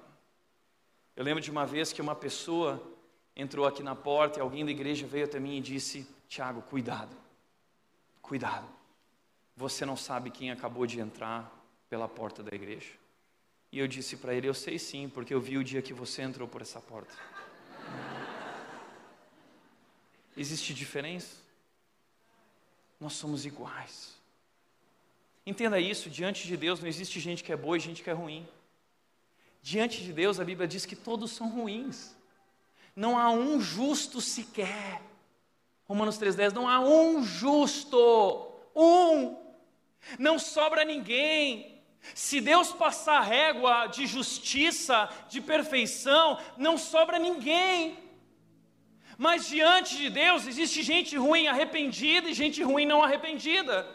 eu lembro de uma vez que uma pessoa entrou aqui na porta e alguém da igreja veio até mim e disse: Tiago, cuidado, cuidado. Você não sabe quem acabou de entrar pela porta da igreja. E eu disse para ele: Eu sei sim, porque eu vi o dia que você entrou por essa porta. Existe diferença? nós somos iguais. Entenda isso, diante de Deus não existe gente que é boa e gente que é ruim. Diante de Deus, a Bíblia diz que todos são ruins. Não há um justo sequer. Romanos 3,10, não há um justo. Um. Não sobra ninguém. Se Deus passar a régua de justiça, de perfeição, não sobra ninguém. Mas diante de Deus existe gente ruim arrependida e gente ruim não arrependida.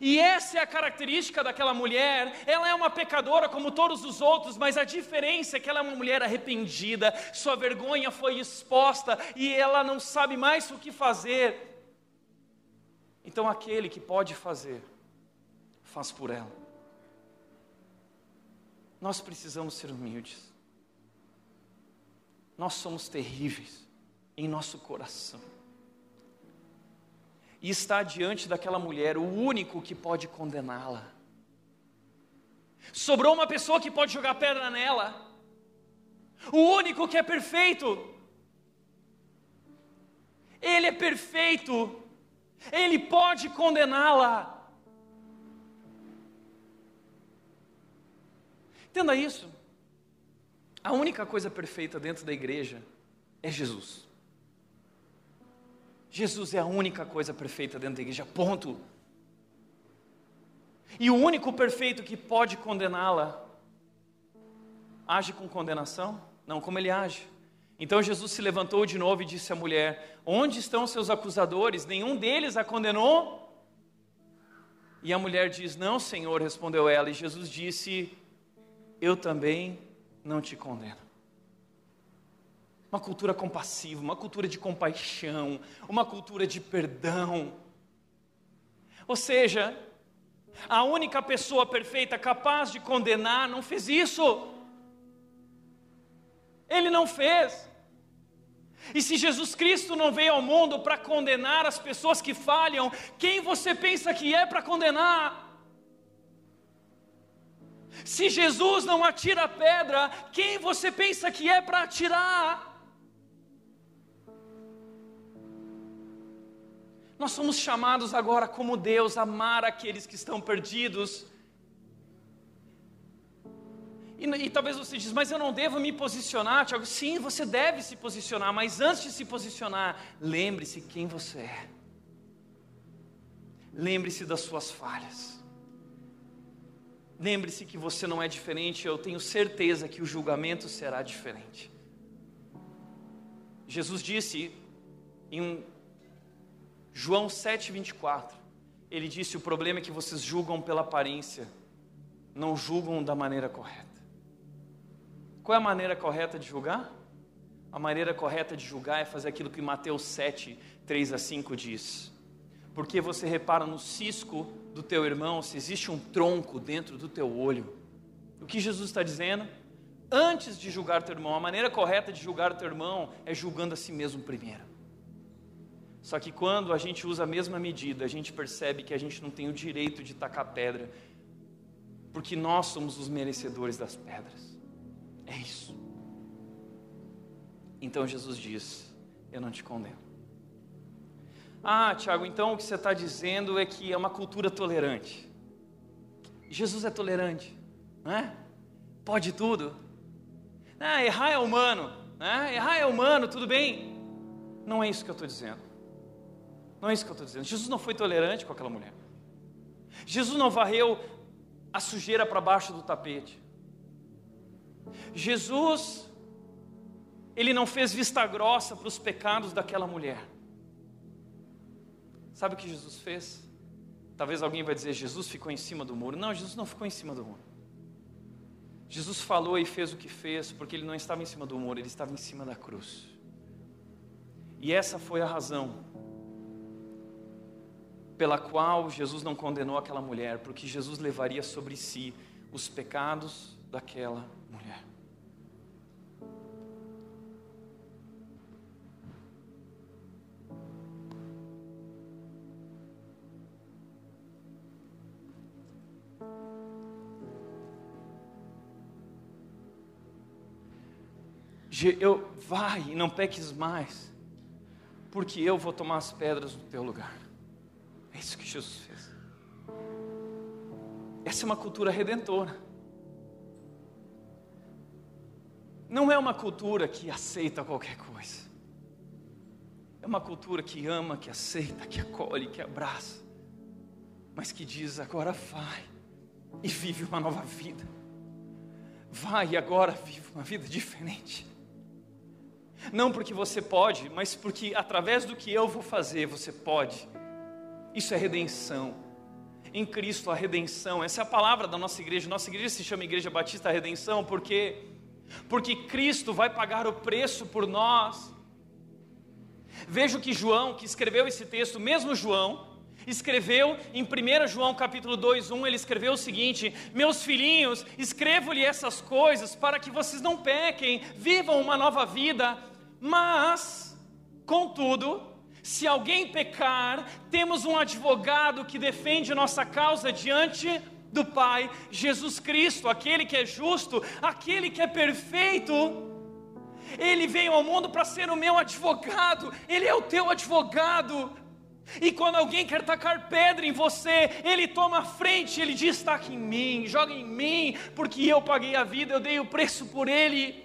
E essa é a característica daquela mulher. Ela é uma pecadora como todos os outros, mas a diferença é que ela é uma mulher arrependida, sua vergonha foi exposta e ela não sabe mais o que fazer. Então, aquele que pode fazer, faz por ela. Nós precisamos ser humildes. Nós somos terríveis em nosso coração. E está diante daquela mulher o único que pode condená-la. Sobrou uma pessoa que pode jogar pedra nela. O único que é perfeito. Ele é perfeito. Ele pode condená-la. Entenda isso. A única coisa perfeita dentro da igreja é Jesus. Jesus é a única coisa perfeita dentro da igreja, ponto. E o único perfeito que pode condená-la, age com condenação? Não, como ele age. Então Jesus se levantou de novo e disse à mulher: Onde estão seus acusadores? Nenhum deles a condenou? E a mulher diz: Não, Senhor, respondeu ela. E Jesus disse: Eu também não te condeno uma cultura compassiva, uma cultura de compaixão, uma cultura de perdão. Ou seja, a única pessoa perfeita capaz de condenar não fez isso. Ele não fez. E se Jesus Cristo não veio ao mundo para condenar as pessoas que falham, quem você pensa que é para condenar? Se Jesus não atira a pedra, quem você pensa que é para atirar? Nós somos chamados agora, como Deus, a amar aqueles que estão perdidos. E, e, talvez você diz, mas eu não devo me posicionar, Tiago. Sim, você deve se posicionar, mas antes de se posicionar, lembre-se quem você é. Lembre-se das suas falhas. lembre-se que você não é diferente, eu tenho certeza que o julgamento será diferente. Jesus disse em João 7,24, ele disse: O problema é que vocês julgam pela aparência, não julgam da maneira correta. Qual é a maneira correta de julgar? A maneira correta de julgar é fazer aquilo que Mateus 7, 3 a 5 diz. Porque você repara no cisco do teu irmão se existe um tronco dentro do teu olho. O que Jesus está dizendo? Antes de julgar teu irmão, a maneira correta de julgar teu irmão é julgando a si mesmo primeiro. Só que quando a gente usa a mesma medida, a gente percebe que a gente não tem o direito de tacar pedra, porque nós somos os merecedores das pedras. É isso. Então Jesus diz: Eu não te condeno. Ah, Tiago, então o que você está dizendo é que é uma cultura tolerante. Jesus é tolerante, não é? Pode tudo. Ah, errar é humano, né? errar é humano, tudo bem. Não é isso que eu estou dizendo. Não é isso que eu estou dizendo. Jesus não foi tolerante com aquela mulher. Jesus não varreu a sujeira para baixo do tapete. Jesus, ele não fez vista grossa para os pecados daquela mulher. Sabe o que Jesus fez? Talvez alguém vai dizer, Jesus ficou em cima do muro. Não, Jesus não ficou em cima do muro. Jesus falou e fez o que fez, porque ele não estava em cima do muro, ele estava em cima da cruz. E essa foi a razão pela qual Jesus não condenou aquela mulher, porque Jesus levaria sobre si os pecados daquela mulher. Eu, vai e não peques mais, porque eu vou tomar as pedras no teu lugar. É isso que Jesus fez. Essa é uma cultura redentora. Não é uma cultura que aceita qualquer coisa. É uma cultura que ama, que aceita, que acolhe, que abraça, mas que diz: agora vai e vive uma nova vida. Vai e agora vive uma vida diferente. Não porque você pode, mas porque através do que eu vou fazer, você pode isso é redenção. Em Cristo a redenção. Essa é a palavra da nossa igreja. Nossa igreja se chama Igreja Batista Redenção porque porque Cristo vai pagar o preço por nós. Veja que João, que escreveu esse texto, mesmo João, escreveu em 1 João capítulo 2, 1, ele escreveu o seguinte: Meus filhinhos, escrevo-lhe essas coisas para que vocês não pequem, vivam uma nova vida, mas, contudo, se alguém pecar, temos um advogado que defende nossa causa diante do Pai, Jesus Cristo, aquele que é justo, aquele que é perfeito. Ele veio ao mundo para ser o meu advogado, ele é o teu advogado. E quando alguém quer tacar pedra em você, ele toma a frente, ele diz: taca em mim, joga em mim, porque eu paguei a vida, eu dei o preço por ele.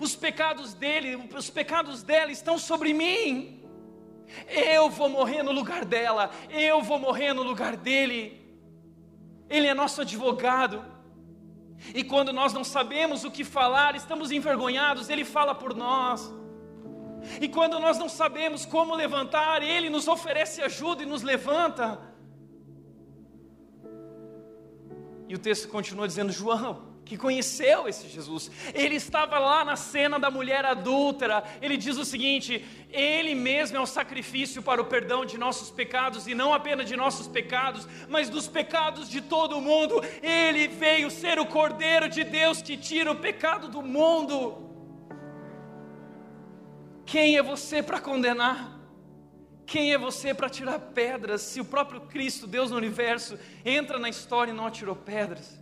Os pecados dele, os pecados dela estão sobre mim. Eu vou morrer no lugar dela, eu vou morrer no lugar dele. Ele é nosso advogado. E quando nós não sabemos o que falar, estamos envergonhados, ele fala por nós. E quando nós não sabemos como levantar, ele nos oferece ajuda e nos levanta. E o texto continua dizendo: João, que conheceu esse Jesus. Ele estava lá na cena da mulher adúltera. Ele diz o seguinte: Ele mesmo é o sacrifício para o perdão de nossos pecados, e não apenas de nossos pecados, mas dos pecados de todo o mundo. Ele veio ser o Cordeiro de Deus que tira o pecado do mundo. Quem é você para condenar? Quem é você para tirar pedras se o próprio Cristo, Deus no universo, entra na história e não atirou pedras?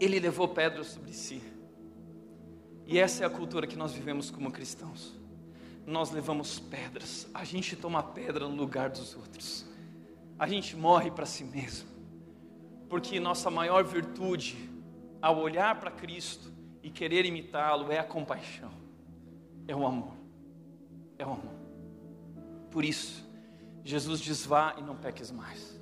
Ele levou pedras sobre si. E essa é a cultura que nós vivemos como cristãos. Nós levamos pedras, a gente toma pedra no lugar dos outros, a gente morre para si mesmo, porque nossa maior virtude, ao olhar para Cristo e querer imitá-lo, é a compaixão, é o amor, é o amor. Por isso, Jesus diz: vá e não peques mais.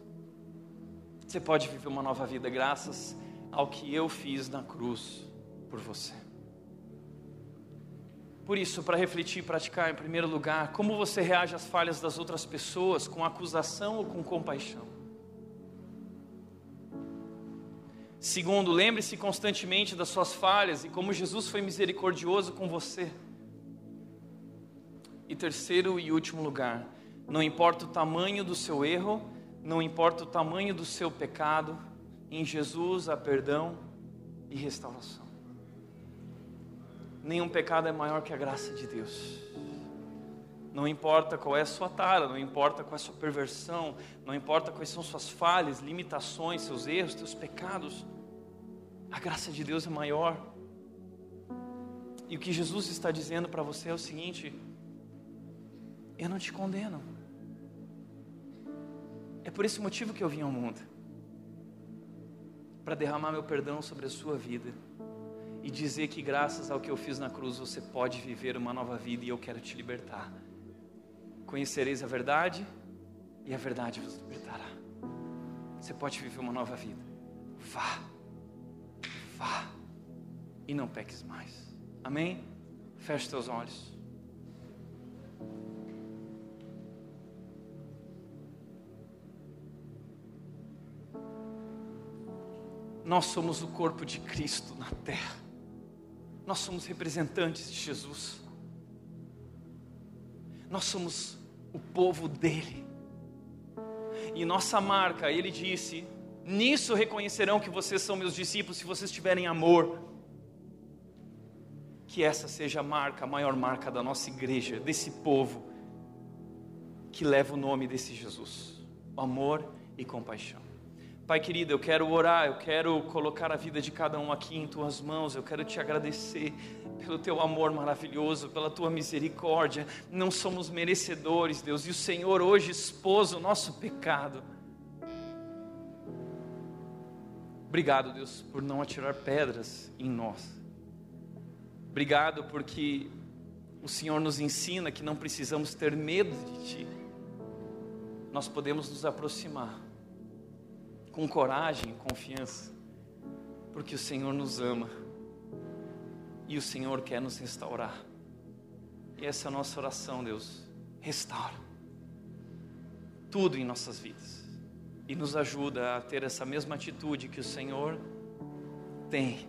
Você pode viver uma nova vida graças ao que eu fiz na cruz por você. Por isso, para refletir e praticar, em primeiro lugar, como você reage às falhas das outras pessoas, com acusação ou com compaixão. Segundo, lembre-se constantemente das suas falhas e como Jesus foi misericordioso com você. E terceiro e último lugar, não importa o tamanho do seu erro, não importa o tamanho do seu pecado, em Jesus há perdão e restauração. Nenhum pecado é maior que a graça de Deus. Não importa qual é a sua tara, não importa qual é a sua perversão, não importa quais são suas falhas, limitações, seus erros, seus pecados, a graça de Deus é maior. E o que Jesus está dizendo para você é o seguinte: eu não te condeno. É por esse motivo que eu vim ao mundo para derramar meu perdão sobre a sua vida e dizer que graças ao que eu fiz na cruz você pode viver uma nova vida e eu quero te libertar. Conhecereis a verdade e a verdade vos libertará. Você pode viver uma nova vida. Vá, vá e não peques mais. Amém? Feche teus olhos. Nós somos o corpo de Cristo na terra. Nós somos representantes de Jesus. Nós somos o povo dele. E nossa marca, ele disse: Nisso reconhecerão que vocês são meus discípulos se vocês tiverem amor. Que essa seja a marca, a maior marca da nossa igreja, desse povo que leva o nome desse Jesus: amor e compaixão. Pai querido, eu quero orar, eu quero colocar a vida de cada um aqui em tuas mãos, eu quero te agradecer pelo teu amor maravilhoso, pela tua misericórdia. Não somos merecedores, Deus, e o Senhor hoje expôs o nosso pecado. Obrigado, Deus, por não atirar pedras em nós. Obrigado porque o Senhor nos ensina que não precisamos ter medo de Ti. Nós podemos nos aproximar com coragem confiança, porque o Senhor nos ama e o Senhor quer nos restaurar. E essa é a nossa oração, Deus. Restaura tudo em nossas vidas e nos ajuda a ter essa mesma atitude que o Senhor tem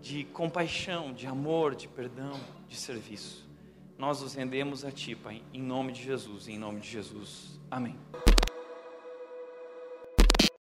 de compaixão, de amor, de perdão, de serviço. Nós nos rendemos a Ti, Pai, em nome de Jesus, em nome de Jesus. Amém.